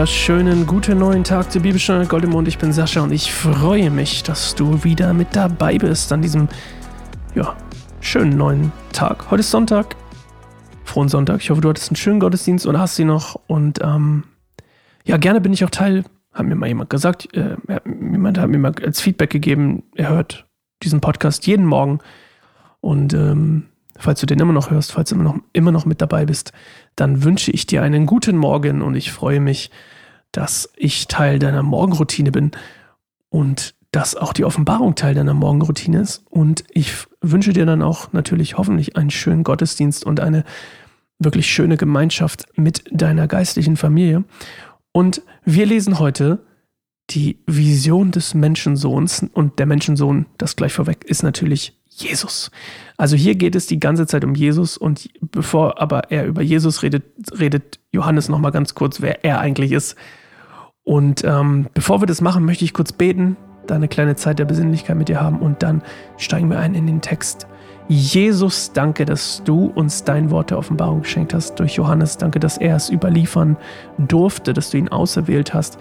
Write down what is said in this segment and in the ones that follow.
wunderschönen guten neuen Tag zur Bibelstunde Goldemond. Ich bin Sascha und ich freue mich, dass du wieder mit dabei bist an diesem ja, schönen neuen Tag. Heute ist Sonntag. Frohen Sonntag. Ich hoffe, du hattest einen schönen Gottesdienst und hast sie noch. Und ähm, ja, gerne bin ich auch Teil, hat mir mal jemand gesagt, äh, jemand hat mir mal als Feedback gegeben, er hört diesen Podcast jeden Morgen. Und ähm, falls du den immer noch hörst, falls du immer noch, immer noch mit dabei bist, dann wünsche ich dir einen guten Morgen und ich freue mich, dass ich Teil deiner Morgenroutine bin und dass auch die Offenbarung Teil deiner Morgenroutine ist. Und ich wünsche dir dann auch natürlich hoffentlich einen schönen Gottesdienst und eine wirklich schöne Gemeinschaft mit deiner geistlichen Familie. Und wir lesen heute die Vision des Menschensohns und der Menschensohn, das gleich vorweg, ist natürlich Jesus. Also hier geht es die ganze Zeit um Jesus und bevor aber er über Jesus redet, redet Johannes nochmal ganz kurz, wer er eigentlich ist. Und ähm, bevor wir das machen, möchte ich kurz beten, da eine kleine Zeit der Besinnlichkeit mit dir haben und dann steigen wir ein in den Text. Jesus, danke, dass du uns dein Wort der Offenbarung geschenkt hast durch Johannes. Danke, dass er es überliefern durfte, dass du ihn auserwählt hast.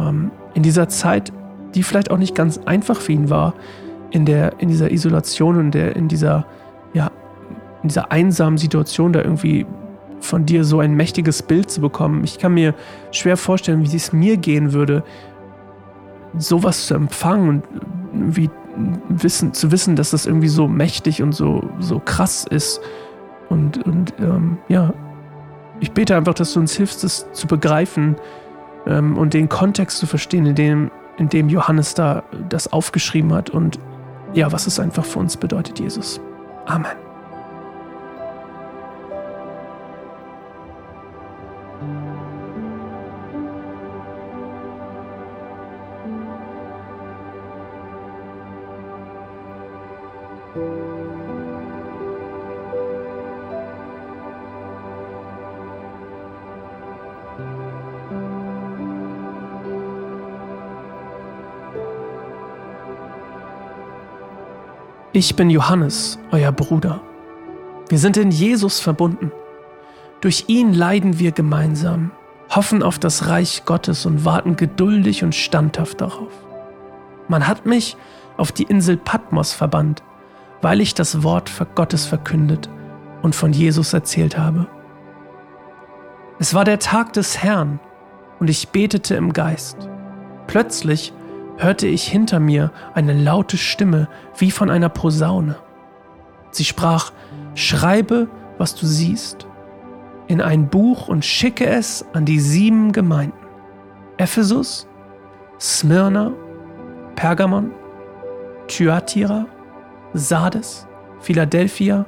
Ähm, in dieser Zeit, die vielleicht auch nicht ganz einfach für ihn war, in, der, in dieser Isolation und der, in dieser, ja, in dieser einsamen Situation da irgendwie von dir so ein mächtiges Bild zu bekommen. Ich kann mir schwer vorstellen, wie es mir gehen würde, sowas zu empfangen und wie wissen, zu wissen, dass das irgendwie so mächtig und so, so krass ist. Und, und ähm, ja, ich bete einfach, dass du uns hilfst, das zu begreifen ähm, und den Kontext zu verstehen, in dem, in dem Johannes da das aufgeschrieben hat und ja, was es einfach für uns bedeutet, Jesus. Amen. Ich bin Johannes, euer Bruder. Wir sind in Jesus verbunden. Durch ihn leiden wir gemeinsam, hoffen auf das Reich Gottes und warten geduldig und standhaft darauf. Man hat mich auf die Insel Patmos verbannt, weil ich das Wort Gottes verkündet und von Jesus erzählt habe. Es war der Tag des Herrn und ich betete im Geist. Plötzlich hörte ich hinter mir eine laute Stimme wie von einer Posaune. Sie sprach, Schreibe, was du siehst, in ein Buch und schicke es an die sieben Gemeinden. Ephesus, Smyrna, Pergamon, Thyatira, Sardes, Philadelphia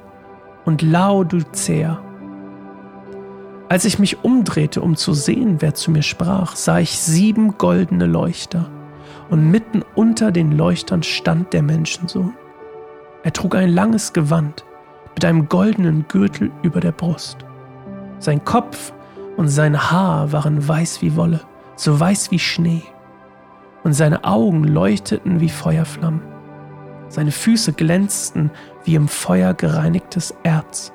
und Laodicea. Als ich mich umdrehte, um zu sehen, wer zu mir sprach, sah ich sieben goldene Leuchter und mitten unter den Leuchtern stand der Menschensohn. Er trug ein langes Gewand mit einem goldenen Gürtel über der Brust. Sein Kopf und sein Haar waren weiß wie Wolle, so weiß wie Schnee, und seine Augen leuchteten wie Feuerflammen. Seine Füße glänzten wie im Feuer gereinigtes Erz,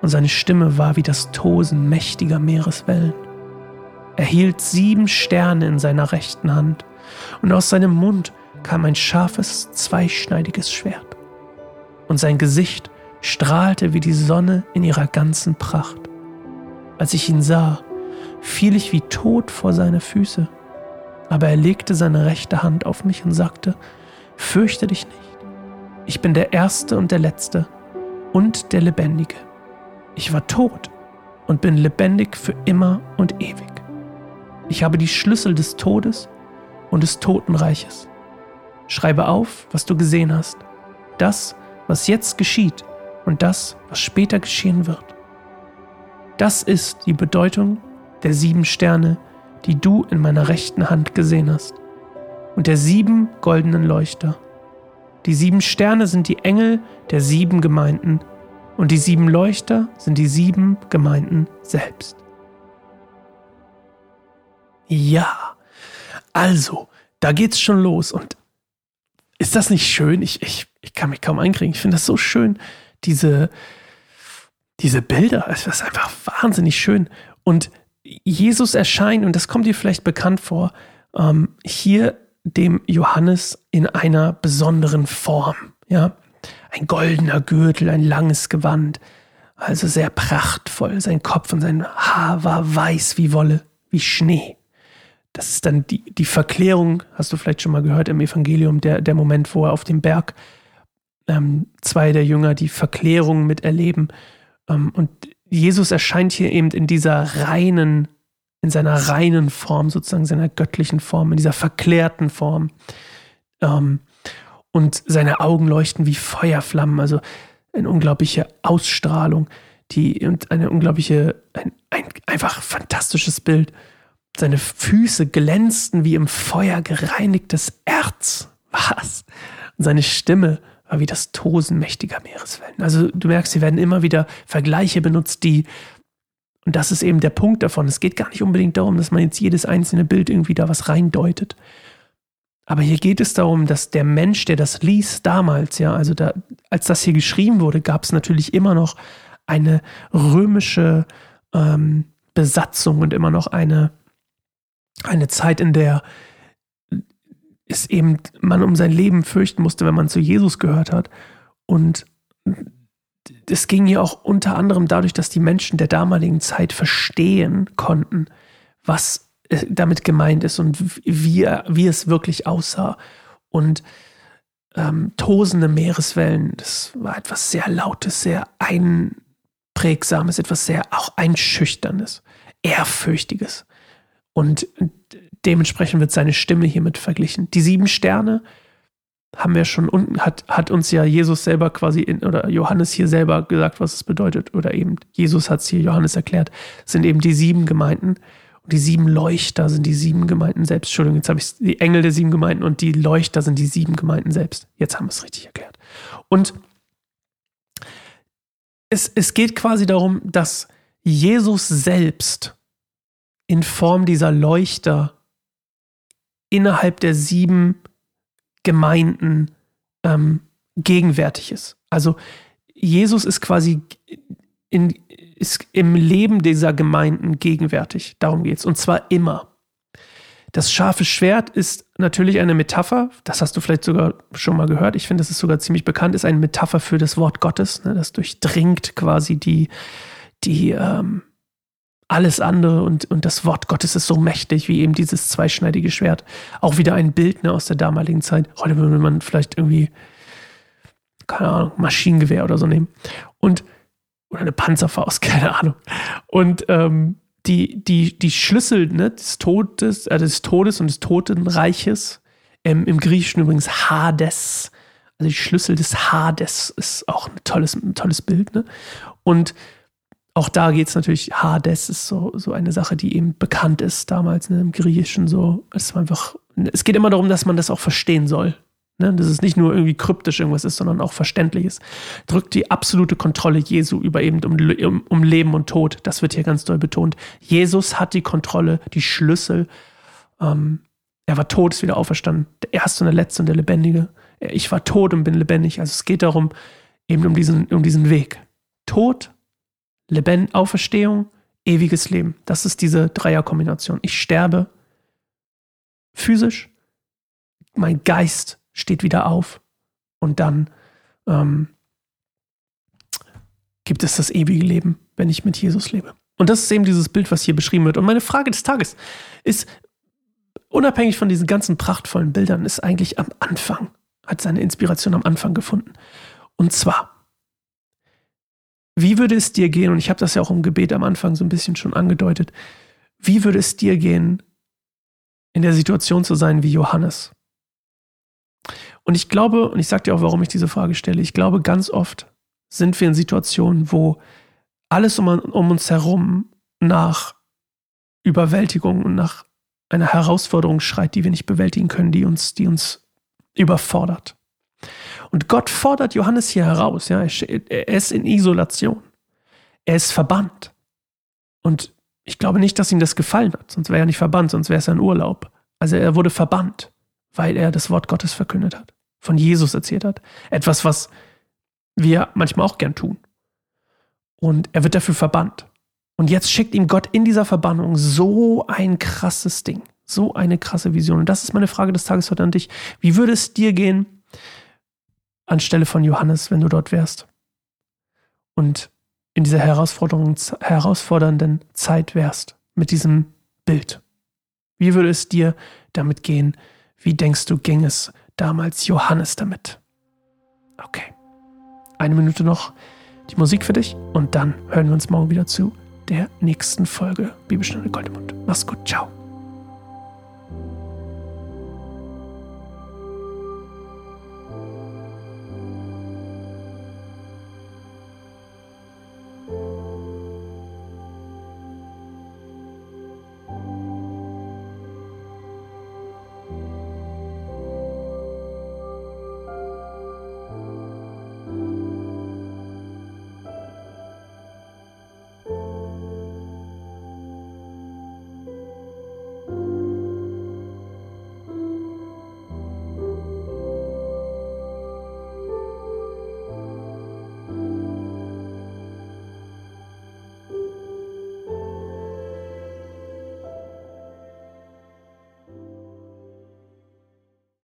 und seine Stimme war wie das Tosen mächtiger Meereswellen. Er hielt sieben Sterne in seiner rechten Hand, und aus seinem Mund kam ein scharfes, zweischneidiges Schwert. Und sein Gesicht strahlte wie die Sonne in ihrer ganzen Pracht. Als ich ihn sah, fiel ich wie tot vor seine Füße, aber er legte seine rechte Hand auf mich und sagte, Fürchte dich nicht, ich bin der Erste und der Letzte und der Lebendige. Ich war tot und bin lebendig für immer und ewig. Ich habe die Schlüssel des Todes und des Totenreiches. Schreibe auf, was du gesehen hast, das, was jetzt geschieht und das, was später geschehen wird. Das ist die Bedeutung der sieben Sterne, die du in meiner rechten Hand gesehen hast, und der sieben goldenen Leuchter. Die sieben Sterne sind die Engel der sieben Gemeinden, und die sieben Leuchter sind die sieben Gemeinden selbst. Ja, also, da geht's schon los. Und ist das nicht schön? Ich, ich, ich kann mich kaum einkriegen. Ich finde das so schön, diese, diese Bilder. Es ist einfach wahnsinnig schön. Und Jesus erscheint, und das kommt dir vielleicht bekannt vor, ähm, hier dem Johannes in einer besonderen Form. Ja, ein goldener Gürtel, ein langes Gewand, also sehr prachtvoll. Sein Kopf und sein Haar war weiß wie Wolle, wie Schnee. Das ist dann die, die Verklärung, hast du vielleicht schon mal gehört im Evangelium, der, der Moment, wo er auf dem Berg ähm, zwei der Jünger die Verklärung miterleben. Ähm, und Jesus erscheint hier eben in dieser reinen, in seiner reinen Form, sozusagen seiner göttlichen Form, in dieser verklärten Form. Ähm, und seine Augen leuchten wie Feuerflammen, also eine unglaubliche Ausstrahlung, die und eine unglaubliche, ein, ein einfach fantastisches Bild. Seine Füße glänzten wie im Feuer gereinigtes Erz. Was? Und seine Stimme war wie das Tosen mächtiger Meereswellen. Also du merkst, sie werden immer wieder Vergleiche benutzt, die, und das ist eben der Punkt davon, es geht gar nicht unbedingt darum, dass man jetzt jedes einzelne Bild irgendwie da was reindeutet. Aber hier geht es darum, dass der Mensch, der das liest damals, ja, also da, als das hier geschrieben wurde, gab es natürlich immer noch eine römische ähm, Besatzung und immer noch eine, eine Zeit, in der es eben man um sein Leben fürchten musste, wenn man zu Jesus gehört hat. Und es ging hier auch unter anderem dadurch, dass die Menschen der damaligen Zeit verstehen konnten, was damit gemeint ist und wie, wie es wirklich aussah. Und ähm, tosende Meereswellen, das war etwas sehr Lautes, sehr Einprägsames, etwas sehr auch Einschüchterndes, Ehrfürchtiges. Und dementsprechend wird seine Stimme hiermit verglichen. Die sieben Sterne haben wir schon unten, hat, hat uns ja Jesus selber quasi in, oder Johannes hier selber gesagt, was es bedeutet, oder eben Jesus hat es hier Johannes erklärt, sind eben die sieben Gemeinden. Und die sieben Leuchter sind die sieben Gemeinden selbst. Entschuldigung, jetzt habe ich die Engel der sieben Gemeinden und die Leuchter sind die sieben Gemeinden selbst. Jetzt haben wir es richtig erklärt. Und es, es geht quasi darum, dass Jesus selbst in Form dieser Leuchter innerhalb der sieben Gemeinden ähm, gegenwärtig ist. Also Jesus ist quasi in, ist im Leben dieser Gemeinden gegenwärtig. Darum geht es. Und zwar immer. Das scharfe Schwert ist natürlich eine Metapher, das hast du vielleicht sogar schon mal gehört. Ich finde, das ist sogar ziemlich bekannt, ist eine Metapher für das Wort Gottes. Ne? Das durchdringt quasi die, die ähm, alles andere und, und das Wort Gottes ist so mächtig wie eben dieses zweischneidige Schwert. Auch wieder ein Bild ne, aus der damaligen Zeit. Heute würde man vielleicht irgendwie, keine Ahnung, Maschinengewehr oder so nehmen. Und oder eine Panzerfaust, keine Ahnung. Und ähm, die, die, die Schlüssel ne, des, Todes, äh, des Todes und des Totenreiches, ähm, im Griechischen übrigens Hades, also die Schlüssel des Hades ist auch ein tolles, ein tolles Bild. Ne? Und auch da geht es natürlich, Hades ist so, so eine Sache, die eben bekannt ist damals ne, im Griechischen so. Es, einfach, es geht immer darum, dass man das auch verstehen soll. Ne? Dass es nicht nur irgendwie kryptisch irgendwas ist, sondern auch verständlich ist. Drückt die absolute Kontrolle Jesu über eben um, um, Leben und Tod. Das wird hier ganz doll betont. Jesus hat die Kontrolle, die Schlüssel. Ähm, er war tot, ist wieder auferstanden. Der Erste und der Letzte und der Lebendige. Ich war tot und bin lebendig. Also es geht darum, eben um diesen, um diesen Weg. Tod, Lebend, Auferstehung, ewiges Leben. Das ist diese Dreierkombination. Ich sterbe physisch, mein Geist steht wieder auf und dann ähm, gibt es das ewige Leben, wenn ich mit Jesus lebe. Und das ist eben dieses Bild, was hier beschrieben wird. Und meine Frage des Tages ist, unabhängig von diesen ganzen prachtvollen Bildern, ist eigentlich am Anfang, hat seine Inspiration am Anfang gefunden. Und zwar, wie würde es dir gehen, und ich habe das ja auch im Gebet am Anfang so ein bisschen schon angedeutet, wie würde es dir gehen, in der Situation zu sein wie Johannes? Und ich glaube, und ich sage dir auch, warum ich diese Frage stelle, ich glaube, ganz oft sind wir in Situationen, wo alles um, um uns herum nach Überwältigung und nach einer Herausforderung schreit, die wir nicht bewältigen können, die uns, die uns überfordert. Und Gott fordert Johannes hier heraus. Ja, er ist in Isolation. Er ist verbannt. Und ich glaube nicht, dass ihm das gefallen hat, sonst wäre er nicht verbannt, sonst wäre es ein Urlaub. Also er wurde verbannt weil er das Wort Gottes verkündet hat, von Jesus erzählt hat. Etwas, was wir manchmal auch gern tun. Und er wird dafür verbannt. Und jetzt schickt ihm Gott in dieser Verbannung so ein krasses Ding, so eine krasse Vision. Und das ist meine Frage des Tages heute an dich. Wie würde es dir gehen anstelle von Johannes, wenn du dort wärst? Und in dieser herausfordernden Zeit wärst mit diesem Bild. Wie würde es dir damit gehen? Wie denkst du, ging es damals Johannes damit? Okay. Eine Minute noch die Musik für dich und dann hören wir uns morgen wieder zu der nächsten Folge Bibelstunde Goldemund. Mach's gut, ciao.